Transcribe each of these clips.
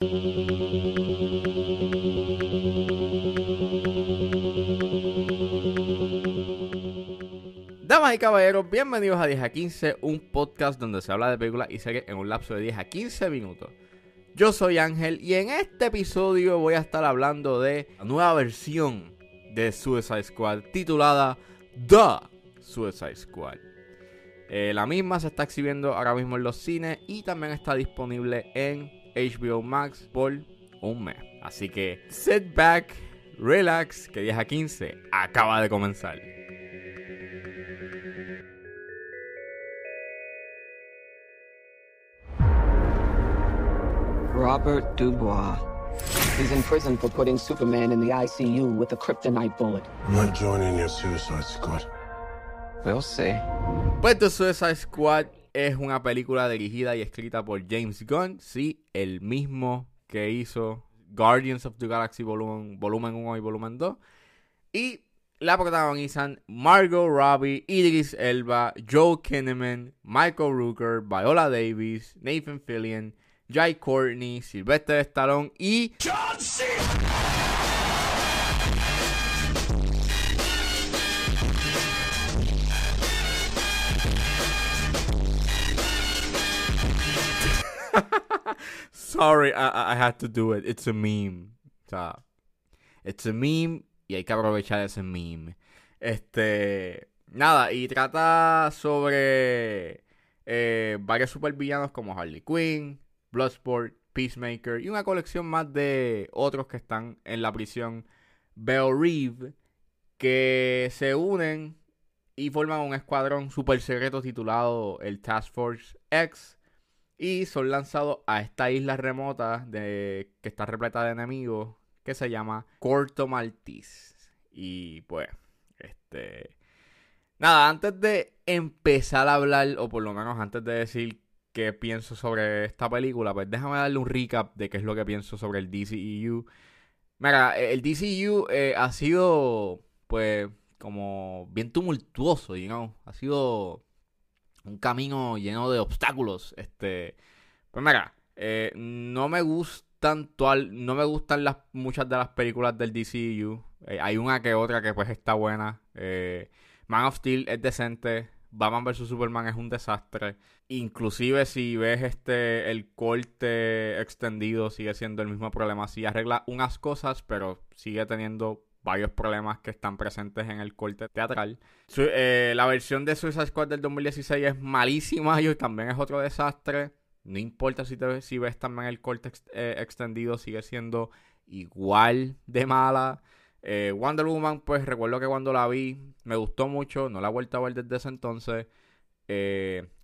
Damas y caballeros, bienvenidos a 10 a 15, un podcast donde se habla de películas y series en un lapso de 10 a 15 minutos. Yo soy Ángel y en este episodio voy a estar hablando de la nueva versión de Suicide Squad titulada The Suicide Squad. Eh, la misma se está exhibiendo ahora mismo en los cines y también está disponible en HBO Max por un mes. Así que sit back, relax, que 10 a 15 acaba de comenzar. Robert Dubois. He's in prison for putting Superman in the ICU with a kryptonite bullet. I'm not joining your suicide squad. We'll see. Pues The Suicide Squad es una película dirigida y escrita por James Gunn, sí, el mismo que hizo Guardians of the Galaxy volumen, volumen 1 y volumen 2. Y la protagonizan Margot Robbie, Idris Elba, Joe Kinnaman, Michael Rooker, Viola Davis, Nathan Fillion, Jai Courtney, Sylvester Stallone y John Sorry, I, I had to do it. It's a meme. O it's a meme y hay que aprovechar ese meme. Este, nada, y trata sobre eh, varios supervillanos como Harley Quinn, Bloodsport, Peacemaker y una colección más de otros que están en la prisión Bell Reeve que se unen y forman un escuadrón super secreto titulado el Task Force X y son lanzados a esta isla remota de, que está repleta de enemigos que se llama Corto Maltese. Y pues, este... Nada, antes de empezar a hablar, o por lo menos antes de decir qué pienso sobre esta película, pues déjame darle un recap de qué es lo que pienso sobre el DCEU. Mira, el DCEU eh, ha sido, pues, como bien tumultuoso, you know? Ha sido un camino lleno de obstáculos. Este, pues mira, eh, no me gustan no me gustan las muchas de las películas del DCU. Eh, hay una que otra que pues está buena. Eh, Man of Steel es decente. Batman vs Superman es un desastre. Inclusive si ves este el corte extendido sigue siendo el mismo problema. Sí arregla unas cosas, pero sigue teniendo varios problemas que están presentes en el corte teatral. Eh, la versión de Suicide Squad del 2016 es malísima y también es otro desastre. No importa si, te, si ves también el corte eh, extendido, sigue siendo igual de mala. Eh, Wonder Woman, pues recuerdo que cuando la vi me gustó mucho, no la he vuelto a ver desde ese entonces.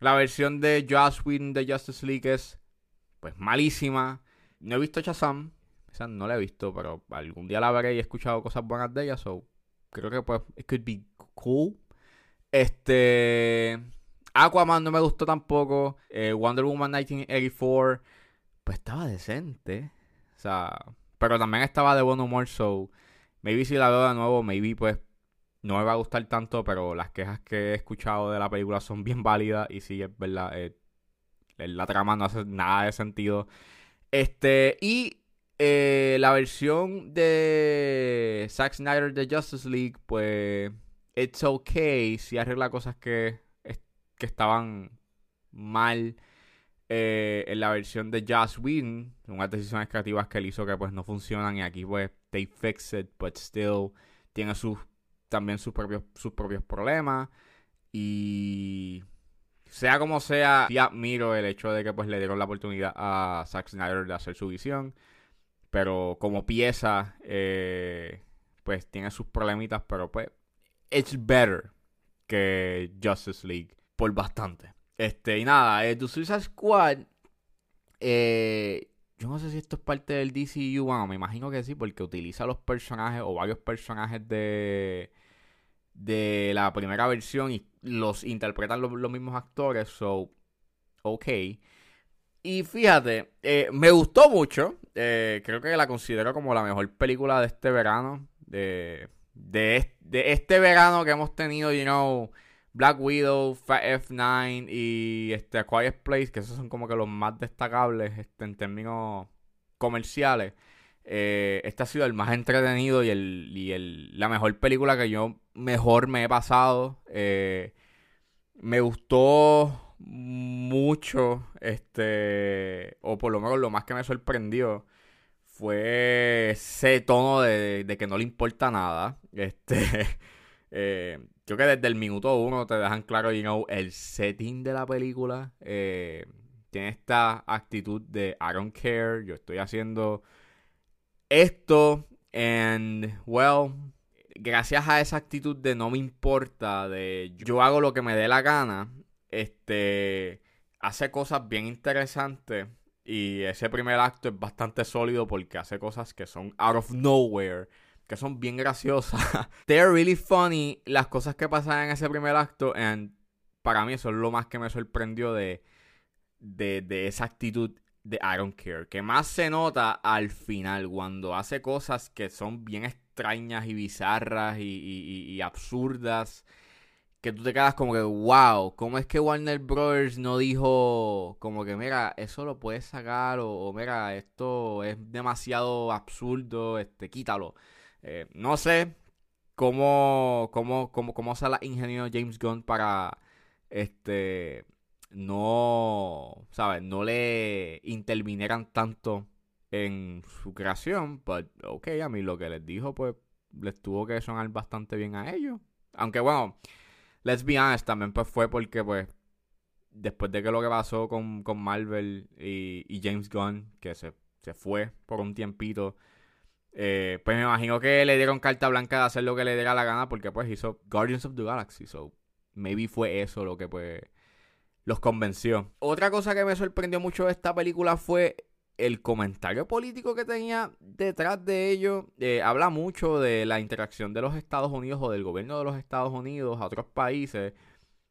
la versión de Joss Whedon de Justice League es pues malísima. No he visto Shazam, no la he visto, pero algún día la veré y he escuchado cosas buenas de ella, so creo que pues it could be cool. Este Aquaman no me gustó tampoco. Eh, Wonder Woman 1984 pues estaba decente. O sea, pero también estaba de buen humor, so maybe si la veo de nuevo, maybe pues no me va a gustar tanto, pero las quejas que he escuchado de la película son bien válidas y sí, es verdad, eh, la trama no hace nada de sentido. Este, y eh, la versión de Zack Snyder de Justice League, pues, it's okay si arregla cosas que, que estaban mal eh, en la versión de Joss Whedon, unas decisiones creativas que él hizo que pues no funcionan y aquí pues they fix it, but still tiene sus también sus propios sus propios problemas. Y sea como sea, ya admiro el hecho de que pues le dieron la oportunidad a Zack Snyder de hacer su visión pero como pieza, eh, pues tiene sus problemitas, pero pues, it's better que Justice League por bastante. Este, y nada, eh, The Suicide Squad, eh, yo no sé si esto es parte del DCU, bueno, me imagino que sí, porque utiliza los personajes o varios personajes de, de la primera versión y los interpretan los, los mismos actores, so, ok. Y fíjate, eh, me gustó mucho. Eh, creo que la considero como la mejor película de este verano. De, de, este verano que hemos tenido, you know, Black Widow, F9 y este, Quiet Place, que esos son como que los más destacables este, en términos comerciales, eh, este ha sido el más entretenido y, el, y el, la mejor película que yo mejor me he pasado. Eh, me gustó mucho, este, o por lo menos lo más que me sorprendió fue ese tono de, de que no le importa nada. Este, eh, creo que desde el minuto uno te dejan claro, you know, el setting de la película. Eh, tiene esta actitud de I don't care, yo estoy haciendo esto, and well, gracias a esa actitud de no me importa, de yo hago lo que me dé la gana, este, hace cosas bien interesantes. Y ese primer acto es bastante sólido porque hace cosas que son out of nowhere, que son bien graciosas. They're really funny las cosas que pasan en ese primer acto. And para mí eso es lo más que me sorprendió de, de, esa actitud de I don't care. Que más se nota al final cuando hace cosas que son bien extrañas y bizarras y absurdas que tú te quedas como que, wow, ¿cómo es que Warner Brothers no dijo como que, mira, eso lo puedes sacar o, mira, esto es demasiado absurdo, este, quítalo? Eh, no sé cómo, cómo, cómo, cómo se la ingenió James Gunn para, este, no, ¿sabes? No le intervinieran tanto en su creación, pero, ok, a mí lo que les dijo, pues, les tuvo que sonar bastante bien a ellos. Aunque bueno, let's be honest, también pues fue porque pues después de que lo que pasó con, Marvel y, James Gunn, que se, fue por un tiempito, eh, pues me imagino que le dieron carta blanca de hacer lo que le diera la gana porque pues hizo Guardians of the Galaxy, so maybe fue eso lo que pues los convenció. Otra cosa que me sorprendió mucho de esta película fue el comentario político que tenía detrás de ello eh, habla mucho de la interacción de los Estados Unidos o del gobierno de los Estados Unidos a otros países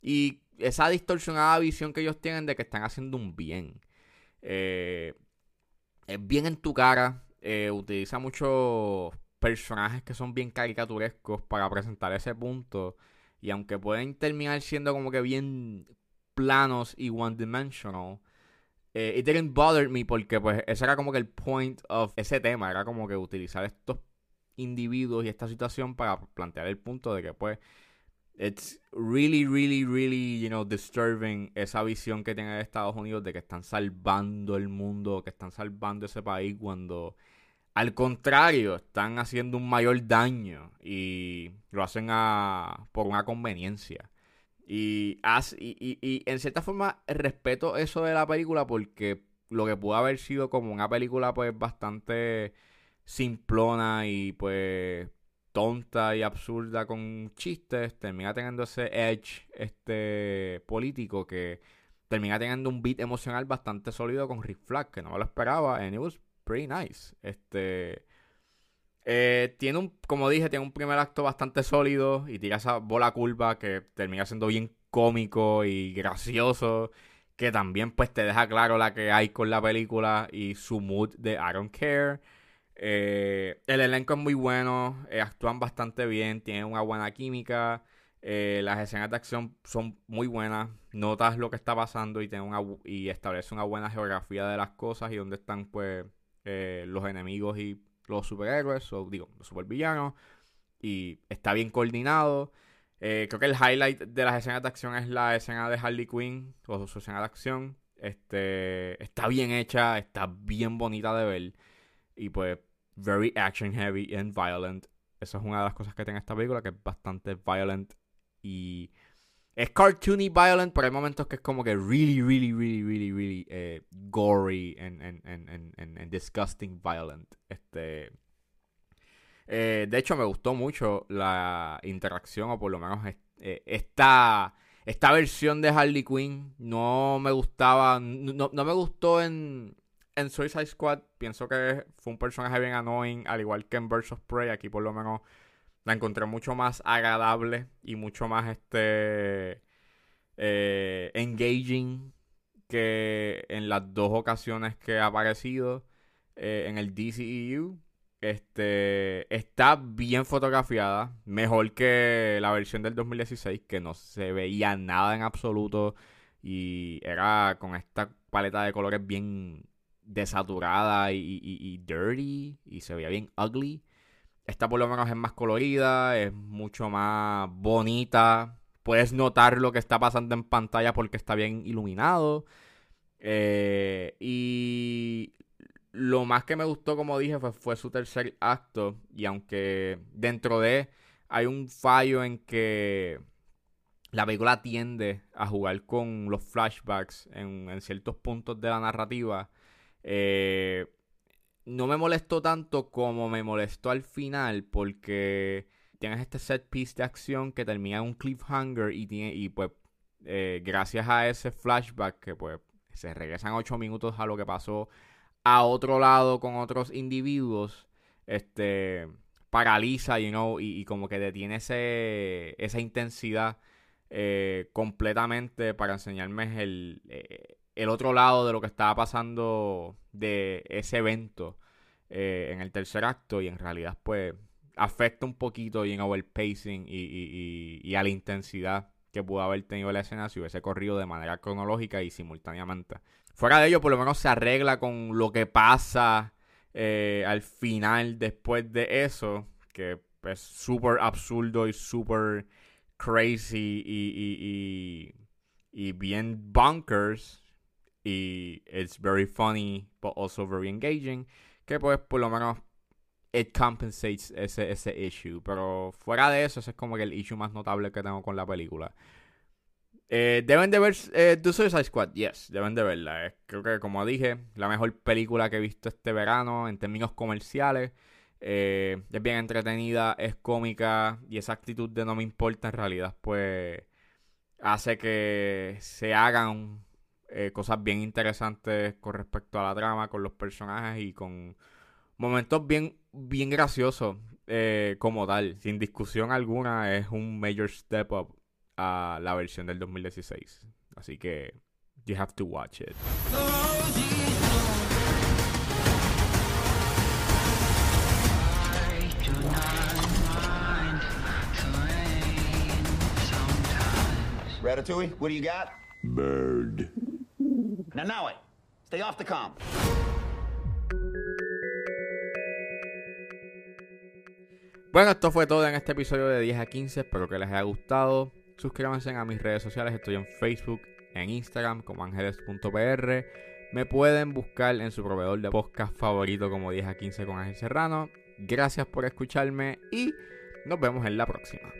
y esa distorsionada visión que ellos tienen de que están haciendo un bien. Eh, es bien en tu cara, eh, utiliza muchos personajes que son bien caricaturescos para presentar ese punto y aunque pueden terminar siendo como que bien planos y one dimensional, eh, it didn't bother me porque pues ese era como que el point of ese tema, era como que utilizar estos individuos y esta situación para plantear el punto de que pues it's really, really, really, you know, disturbing esa visión que tiene Estados Unidos de que están salvando el mundo, que están salvando ese país cuando al contrario están haciendo un mayor daño y lo hacen a, por una conveniencia. Y, y, y, en cierta forma respeto eso de la película porque lo que pudo haber sido como una película pues bastante simplona y pues tonta y absurda con chistes, termina teniendo ese edge este político que termina teniendo un beat emocional bastante sólido con Rick Flag, que no me lo esperaba, and it was pretty nice. Este eh, tiene un, como dije, tiene un primer acto bastante sólido y tira esa bola curva que termina siendo bien cómico y gracioso. Que también pues te deja claro la que hay con la película y su mood de I don't care. Eh, el elenco es muy bueno, eh, actúan bastante bien, tienen una buena química. las escenas de acción son muy buenas. Notas lo que está pasando y, y establece una buena geografía de las cosas y dónde están pues los enemigos y los superhéroes, o digo, los supervillanos, y está bien coordinado. Eh, creo que el highlight de las escenas de acción es la escena de Harley Quinn, o su escena de acción. Este, está bien hecha, está bien bonita de ver. Y pues, very action heavy and violent. Esa es una de las cosas que tiene esta película, que es bastante violent y es cartoony violent, pero hay momentos que es como que really, really, really, really, really eh, gory and, and, and, and, disgusting violent. Este, eh, de hecho, me gustó mucho la interacción, o por lo menos eh, esta, esta versión de Harley Quinn. No me gustaba, no, no me gustó en, en Suicide Squad. Pienso que fue un personaje bien annoying, al igual que en of Prey. Aquí por lo menos la encontré mucho más agradable y mucho más este eh, engaging que en las dos ocasiones que ha aparecido eh, en el DCEU. Este está bien fotografiada, mejor que la versión del 2016 que no se veía nada en absoluto y era con esta paleta de colores bien desaturada y, y- y dirty y se veía bien ugly. Esta por lo menos es más colorida, es mucho más bonita. Puedes notar lo que está pasando en pantalla porque está bien iluminado. Eh, y lo más que me gustó, como dije, fue, su tercer acto. Y aunque dentro de hay un fallo en que la película tiende a jugar con los flashbacks en, en ciertos puntos de la narrativa. eh, no me molestó tanto como me molestó al final porque tienes este set piece de acción que termina en un cliffhanger y, tiene, y pues eh, gracias a ese flashback que pues se regresan ocho minutos a lo que pasó a otro lado con otros individuos, este paraliza, you know, y, como que detiene ese, esa intensidad eh, completamente para enseñarme el, eh, el otro lado de lo que estaba pasando de ese evento eh, en el tercer acto y en realidad pues afecta un poquito you know, el pacing y, y- y- y a la intensidad que pudo haber tenido la escena si hubiese corrido de manera cronológica y simultáneamente. Fuera de ello, por lo menos se arregla con lo que pasa eh, al final después de eso, que es súper absurdo y súper crazy y, y, y, y bien bonkers. Y it's very funny, but also very engaging. Que pues por lo menos it compensates ese, ese issue. Pero fuera de eso, ese es como el issue más notable que tengo con la película. Eh, deben de ver eh, The Suicide Squad, yes, deben de verla. Creo que, como dije, la mejor película que he visto este verano en términos comerciales. Eh, es bien entretenida, es cómica y esa actitud de no me importa en realidad, pues hace que se hagan eh, cosas bien interesantes con respecto a la trama, con los personajes y con momentos bien, bien graciosos eh, como tal. Sin discusión alguna, es un major step up a la versión del 2016. Así que, you have to watch it. Ratatouille, what do you got? Bird. Now, now it. Stay off the comp. Bueno, esto fue todo en este episodio de 10 a 15. Espero que les haya gustado. Suscríbanse a mis redes sociales. Estoy en Facebook, en Instagram como ángeles.pr. Me pueden buscar en su proveedor de podcast favorito como 10 a 15 con Ángel Serrano. Gracias por escucharme y nos vemos en la próxima.